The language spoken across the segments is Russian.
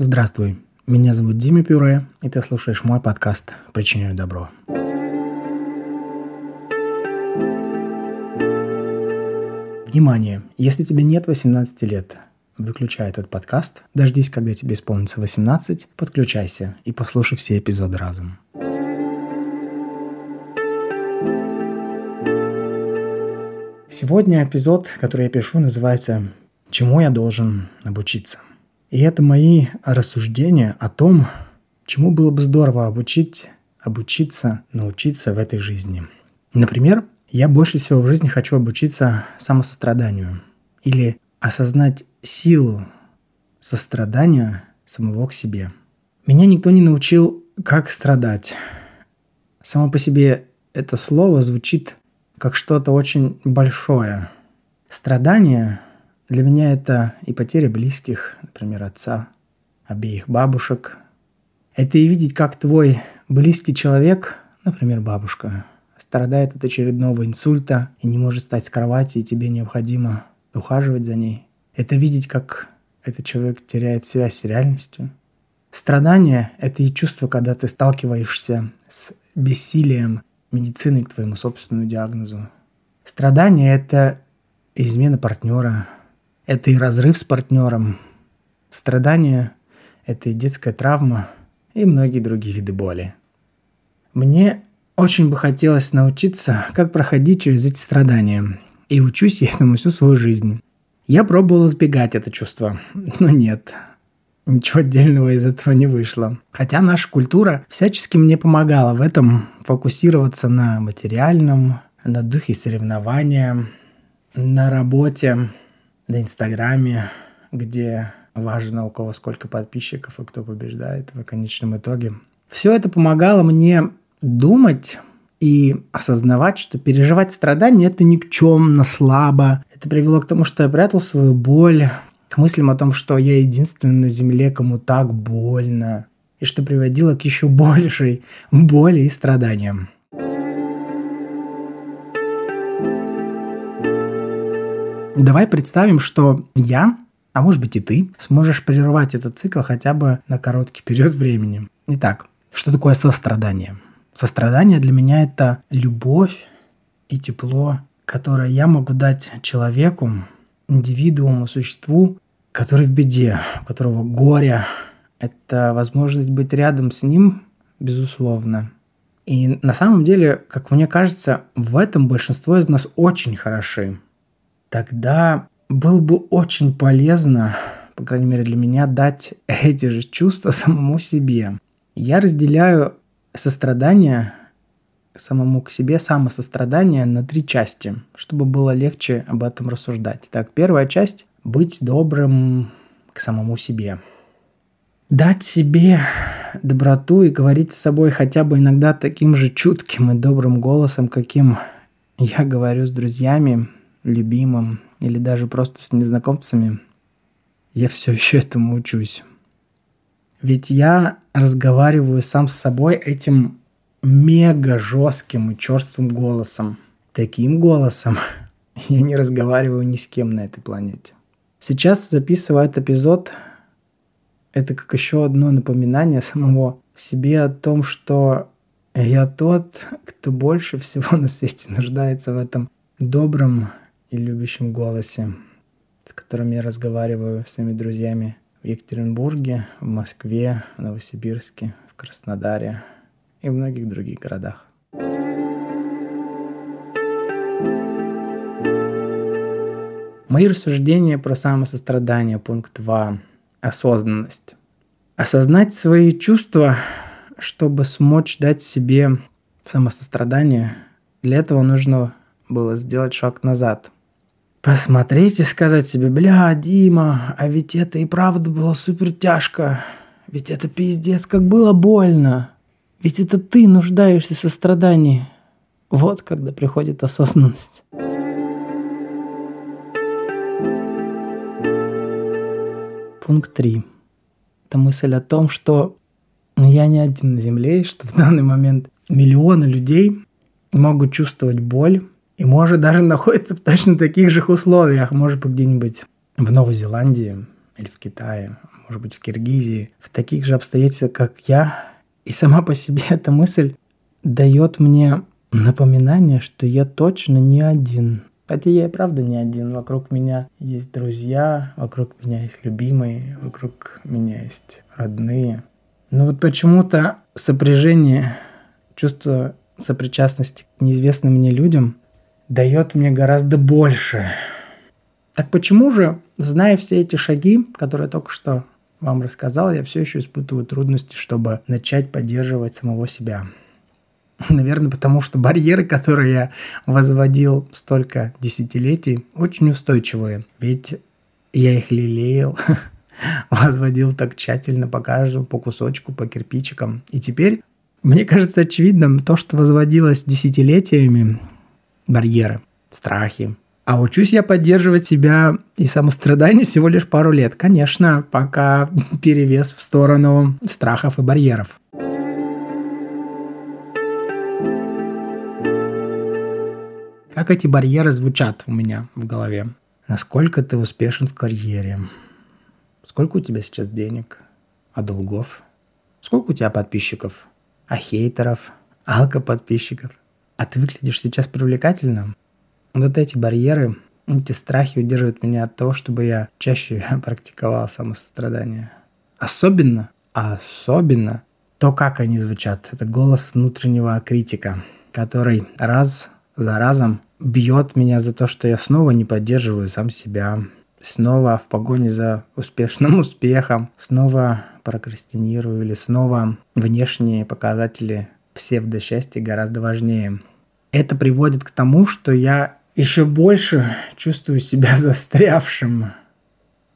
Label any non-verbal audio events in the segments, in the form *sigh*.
Здравствуй, меня зовут Дима Пюре, и ты слушаешь мой подкаст «Причиняю добро». Внимание! Если тебе нет 18 лет, выключай этот подкаст, дождись, когда тебе исполнится 18, подключайся и послушай все эпизоды разом. Сегодня эпизод, который я пишу, называется «Чему я должен обучиться?». И это мои рассуждения о том, чему было бы здорово обучить, обучиться, научиться в этой жизни. Например, я больше всего в жизни хочу обучиться самосостраданию или осознать силу сострадания самого к себе. Меня никто не научил, как страдать. Само по себе это слово звучит как что-то очень большое. Страдание для меня это и потеря близких, например, отца, обеих бабушек. Это и видеть, как твой близкий человек, например, бабушка, страдает от очередного инсульта и не может встать с кровати, и тебе необходимо ухаживать за ней. Это видеть, как этот человек теряет связь с реальностью. Страдание – это и чувство, когда ты сталкиваешься с бессилием медицины к твоему собственному диагнозу. Страдание – это измена партнера, это и разрыв с партнером. Страдание – это и детская травма, и многие другие виды боли. Мне очень бы хотелось научиться, как проходить через эти страдания. И учусь я этому всю свою жизнь. Я пробовал избегать это чувство, но нет. Ничего отдельного из этого не вышло. Хотя наша культура всячески мне помогала в этом фокусироваться на материальном, на духе соревнования, на работе, на Инстаграме, где важно, у кого сколько подписчиков и кто побеждает в конечном итоге. Все это помогало мне думать и осознавать, что переживать страдания – это никчемно, слабо. Это привело к тому, что я прятал свою боль, к мыслям о том, что я единственный на Земле, кому так больно, и что приводило к еще *laughs* большей боли и страданиям. Давай представим, что я, а может быть и ты, сможешь прервать этот цикл хотя бы на короткий период времени. Итак, что такое сострадание? Сострадание для меня это любовь и тепло, которое я могу дать человеку, индивидууму, существу, который в беде, у которого горе. Это возможность быть рядом с ним, безусловно. И на самом деле, как мне кажется, в этом большинство из нас очень хороши тогда было бы очень полезно, по крайней мере для меня, дать эти же чувства самому себе. Я разделяю сострадание самому к себе, самосострадание на три части, чтобы было легче об этом рассуждать. Так, первая часть – быть добрым к самому себе. Дать себе доброту и говорить с собой хотя бы иногда таким же чутким и добрым голосом, каким я говорю с друзьями, любимым или даже просто с незнакомцами, я все еще этому учусь. Ведь я разговариваю сам с собой этим мега жестким и черствым голосом. Таким голосом *laughs* я не разговариваю ни с кем на этой планете. Сейчас записываю этот эпизод. Это как еще одно напоминание самого себе о том, что я тот, кто больше всего *laughs* на свете нуждается в этом добром и любящем голосе, с которым я разговариваю с своими друзьями в Екатеринбурге, в Москве, в Новосибирске, в Краснодаре и в многих других городах. Мои рассуждения про самосострадание, пункт 2. Осознанность. Осознать свои чувства, чтобы смочь дать себе самосострадание, для этого нужно было сделать шаг назад – посмотреть и сказать себе, бля, Дима, а ведь это и правда было супер тяжко. Ведь это пиздец, как было больно. Ведь это ты нуждаешься в сострадании. Вот когда приходит осознанность. Пункт 3. Это мысль о том, что я не один на Земле, что в данный момент миллионы людей могут чувствовать боль, и может даже находится в точно таких же условиях, может быть где-нибудь в Новой Зеландии или в Китае, может быть, в Киргизии, в таких же обстоятельствах, как я. И сама по себе *laughs* эта мысль дает мне напоминание, что я точно не один. Хотя я и правда не один. Вокруг меня есть друзья, вокруг меня есть любимые, вокруг меня есть родные. Но вот почему-то сопряжение, чувство сопричастности к неизвестным мне людям дает мне гораздо больше. Так почему же, зная все эти шаги, которые я только что вам рассказал, я все еще испытываю трудности, чтобы начать поддерживать самого себя? *laughs* Наверное, потому что барьеры, которые я возводил столько десятилетий, очень устойчивые. Ведь я их лелеял, *laughs* возводил так тщательно по каждому, по кусочку, по кирпичикам. И теперь мне кажется очевидным то, что возводилось десятилетиями, барьеры, страхи. А учусь я поддерживать себя и самострадание всего лишь пару лет. Конечно, пока *laughs* перевес в сторону страхов и барьеров. Как эти барьеры звучат у меня в голове? Насколько ты успешен в карьере? Сколько у тебя сейчас денег? А долгов? Сколько у тебя подписчиков? А хейтеров? Алко-подписчиков? А ты выглядишь сейчас привлекательно? Вот эти барьеры, эти страхи удерживают меня от того, чтобы я чаще *laughs* практиковал самосострадание. Особенно, особенно то, как они звучат. Это голос внутреннего критика, который раз за разом бьет меня за то, что я снова не поддерживаю сам себя, снова в погоне за успешным успехом, снова прокрастинирую или снова внешние показатели псевдосчастья гораздо важнее. Это приводит к тому, что я еще больше чувствую себя *laughs* застрявшим,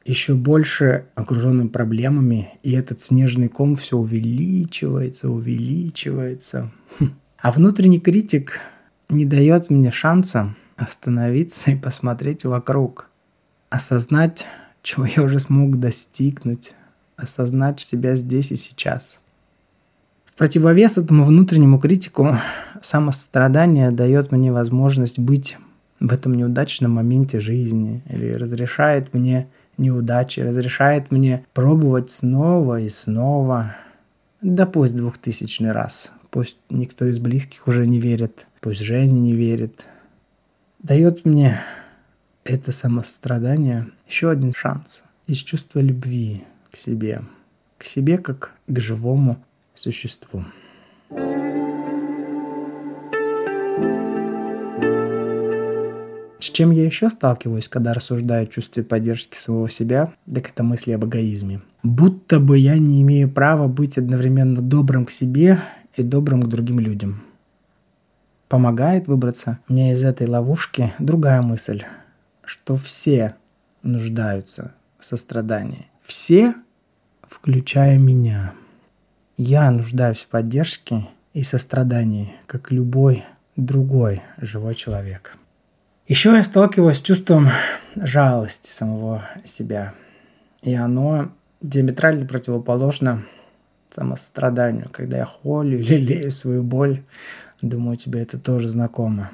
еще больше окруженным проблемами, и этот снежный ком все увеличивается, увеличивается. А внутренний критик не дает мне шанса остановиться и посмотреть вокруг, осознать, чего я уже смог достигнуть, осознать себя здесь и сейчас. В противовес этому внутреннему критику самострадание дает мне возможность быть в этом неудачном моменте жизни или разрешает мне неудачи, разрешает мне пробовать снова и снова. Да пусть двухтысячный раз, пусть никто из близких уже не верит, пусть Женя не верит. Дает мне это самострадание еще один шанс из чувства любви к себе, к себе как к живому существу. С чем я еще сталкиваюсь, когда рассуждаю о чувстве поддержки самого себя, так это мысли об эгоизме. Будто бы я не имею права быть одновременно добрым к себе и добрым к другим людям. Помогает выбраться мне из этой ловушки другая мысль, что все нуждаются в сострадании. Все, включая меня. Я нуждаюсь в поддержке и сострадании, как любой другой живой человек. Еще я сталкиваюсь с чувством жалости самого себя. И оно диаметрально противоположно самостраданию. Когда я холю, лелею свою боль, думаю, тебе это тоже знакомо.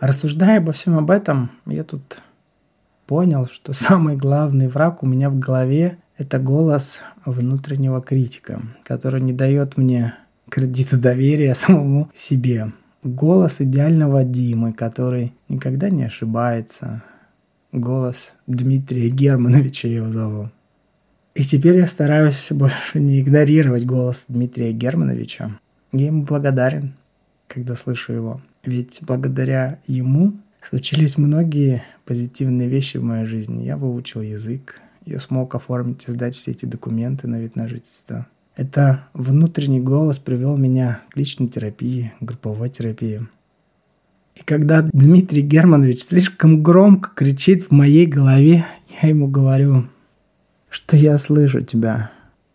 Рассуждая обо всем об этом, я тут понял, что самый главный враг у меня в голове – это голос внутреннего критика, который не дает мне кредита доверия *laughs* самому себе. Голос идеального Димы, который никогда не ошибается. Голос Дмитрия Германовича его зову. И теперь я стараюсь больше не игнорировать голос Дмитрия Германовича. Я ему благодарен, когда слышу его. Ведь благодаря ему случились многие позитивные вещи в моей жизни. Я выучил язык, я смог оформить и сдать все эти документы на вид на жительство. Это внутренний голос привел меня к личной терапии, групповой терапии. И когда Дмитрий Германович слишком громко кричит в моей голове, я ему говорю, что я слышу тебя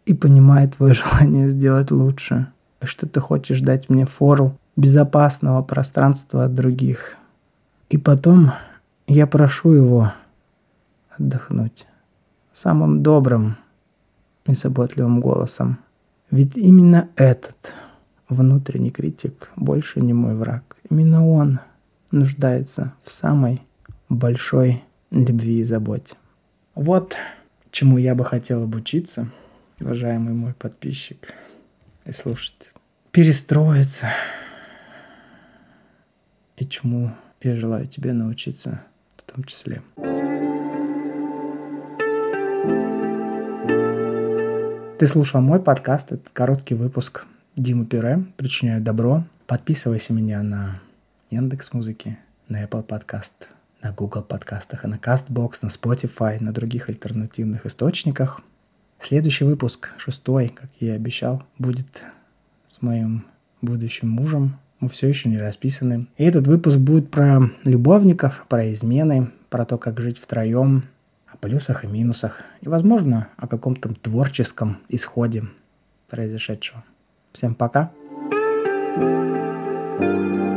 и понимаю твое *laughs* желание сделать лучше, что ты хочешь дать мне фору безопасного пространства от других. И потом я прошу его отдохнуть самым добрым и заботливым голосом. Ведь именно этот внутренний критик больше не мой враг. Именно он нуждается в самой большой любви и заботе. Вот чему я бы хотел обучиться, уважаемый мой подписчик и слушатель. Перестроиться. И чему я желаю тебе научиться в том числе. Ты слушал мой подкаст, это короткий выпуск Дима Пюре, причиняю добро. Подписывайся меня на Яндекс Музыки, на Apple Подкаст, на Google подкастах, на CastBox, на Spotify, на других альтернативных источниках. Следующий выпуск, шестой, как я и обещал, будет с моим будущим мужем. Мы все еще не расписаны. И этот выпуск будет про любовников, про измены, про то, как жить втроем, о плюсах и минусах, и, возможно, о каком-то творческом исходе произошедшего. Всем пока. thank you